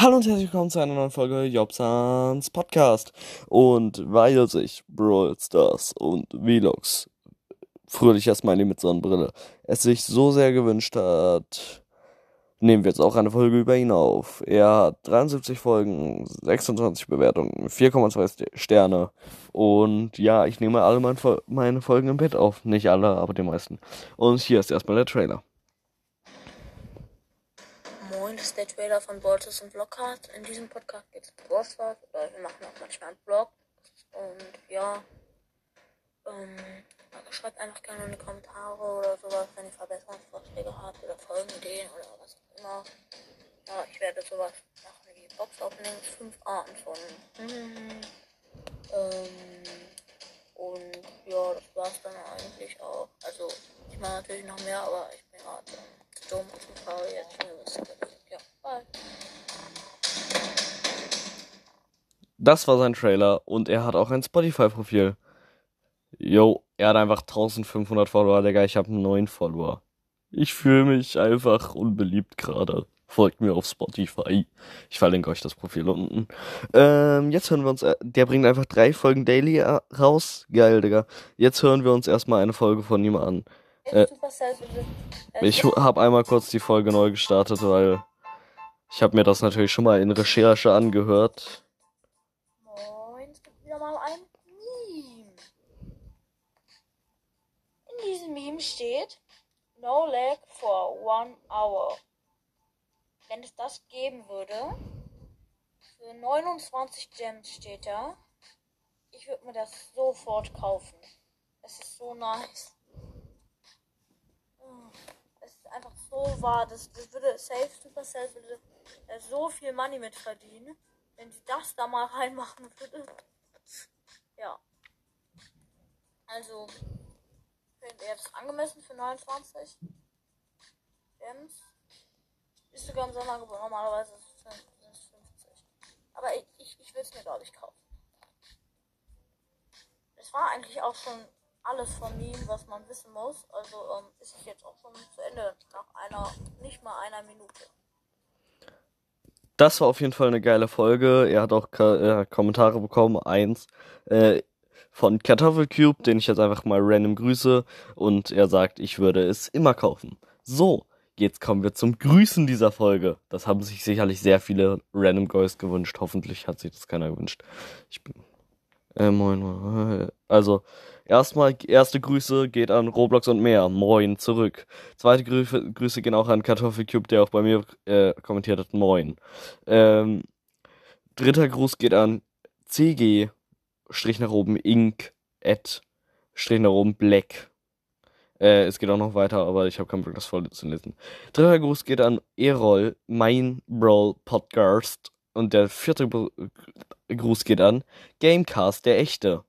Hallo und herzlich willkommen zu einer neuen Folge Jobsans Podcast. Und weil sich Brawl Stars und Vlogs fröhlicher Smiley mit Sonnenbrille es sich so sehr gewünscht hat, nehmen wir jetzt auch eine Folge über ihn auf. Er hat 73 Folgen, 26 Bewertungen, 4,2 Sterne. Und ja, ich nehme alle meine Folgen im Bett auf. Nicht alle, aber die meisten. Und hier ist erstmal der Trailer. Das ist der Trailer von Boltus und Vlogcast. In diesem Podcast geht es um Brostars, oder wir machen auch manchmal einen Vlog. Und ja, ähm, schreibt einfach gerne in die Kommentare oder sowas, wenn ihr Verbesserungsvorschläge habt oder Folgenideen oder was auch immer. Ja, ich werde sowas machen wie Box-Openings, fünf Arten von. Mhm. Ähm, und ja, das war's dann eigentlich auch. Also, ich mache natürlich noch mehr, aber ich bin gerade dumm und faul jetzt. Das war sein Trailer und er hat auch ein Spotify-Profil. Yo, er hat einfach 1500 Follower, Digga. Ich habe 9 Follower. Ich fühle mich einfach unbeliebt gerade. Folgt mir auf Spotify. Ich verlinke euch das Profil unten. Ähm, jetzt hören wir uns, äh, der bringt einfach drei Folgen daily äh, raus. Geil, Digga. Jetzt hören wir uns erstmal eine Folge von ihm an. Äh, ich habe einmal kurz die Folge neu gestartet, weil ich habe mir das natürlich schon mal in Recherche angehört. Moin, es gibt wieder mal ein Meme. In diesem Meme steht No lag for one hour. Wenn es das geben würde, für 29 Gems steht da, ich würde mir das sofort kaufen. Es ist so nice. Einfach so wahr. Das, das würde Safe Supercell würde äh, so viel Money mit verdienen, wenn sie das da mal reinmachen würde. Ja. Also, findet ihr das angemessen für 29 Gems? Ist sogar im Sonderangebot. Normalerweise sind es 50. Aber ich, ich, ich will es mir, glaube ich, kaufen. Es war eigentlich auch schon alles von ihm, was man wissen muss. Also ähm, ist es jetzt auch schon zu Ende nach einer, nicht mal einer Minute. Das war auf jeden Fall eine geile Folge. Er hat auch äh, Kommentare bekommen. Eins äh, von Kartoffelcube, den ich jetzt einfach mal random grüße. Und er sagt, ich würde es immer kaufen. So, jetzt kommen wir zum Grüßen dieser Folge. Das haben sich sicherlich sehr viele Random Girls gewünscht. Hoffentlich hat sich das keiner gewünscht. Ich bin. Äh, moin, moin. Also, erstmal, erste Grüße geht an Roblox und mehr. Moin, zurück. Zweite Grüße, Grüße gehen auch an Kartoffelcube, der auch bei mir äh, kommentiert hat. Moin. Ähm, dritter Gruß geht an CG, Strich nach oben, Ink, Ed, Strich nach oben, Black. Äh, es geht auch noch weiter, aber ich habe keinen Bock, das voll zu lesen. Dritter Gruß geht an Erol, mein Brawl Podcast. Und der vierte Gruß geht an Gamecast, der echte.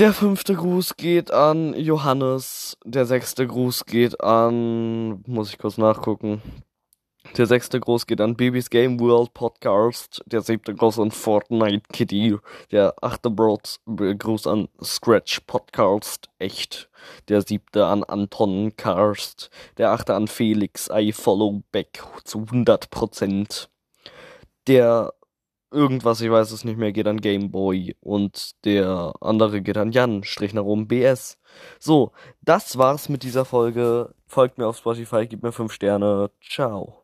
Der fünfte Gruß geht an Johannes. Der sechste Gruß geht an. Muss ich kurz nachgucken. Der sechste Gruß geht an Babys Game World Podcast. Der siebte Gruß an Fortnite Kitty. Der achte Gruß an Scratch Podcast. Echt. Der siebte an Anton Karst. Der achte an Felix. I follow back zu 100%. Der irgendwas, ich weiß es nicht mehr, geht an Gameboy und der andere geht an Jan, Strich nach oben BS. So, das war's mit dieser Folge. Folgt mir auf Spotify, gebt mir 5 Sterne. Ciao.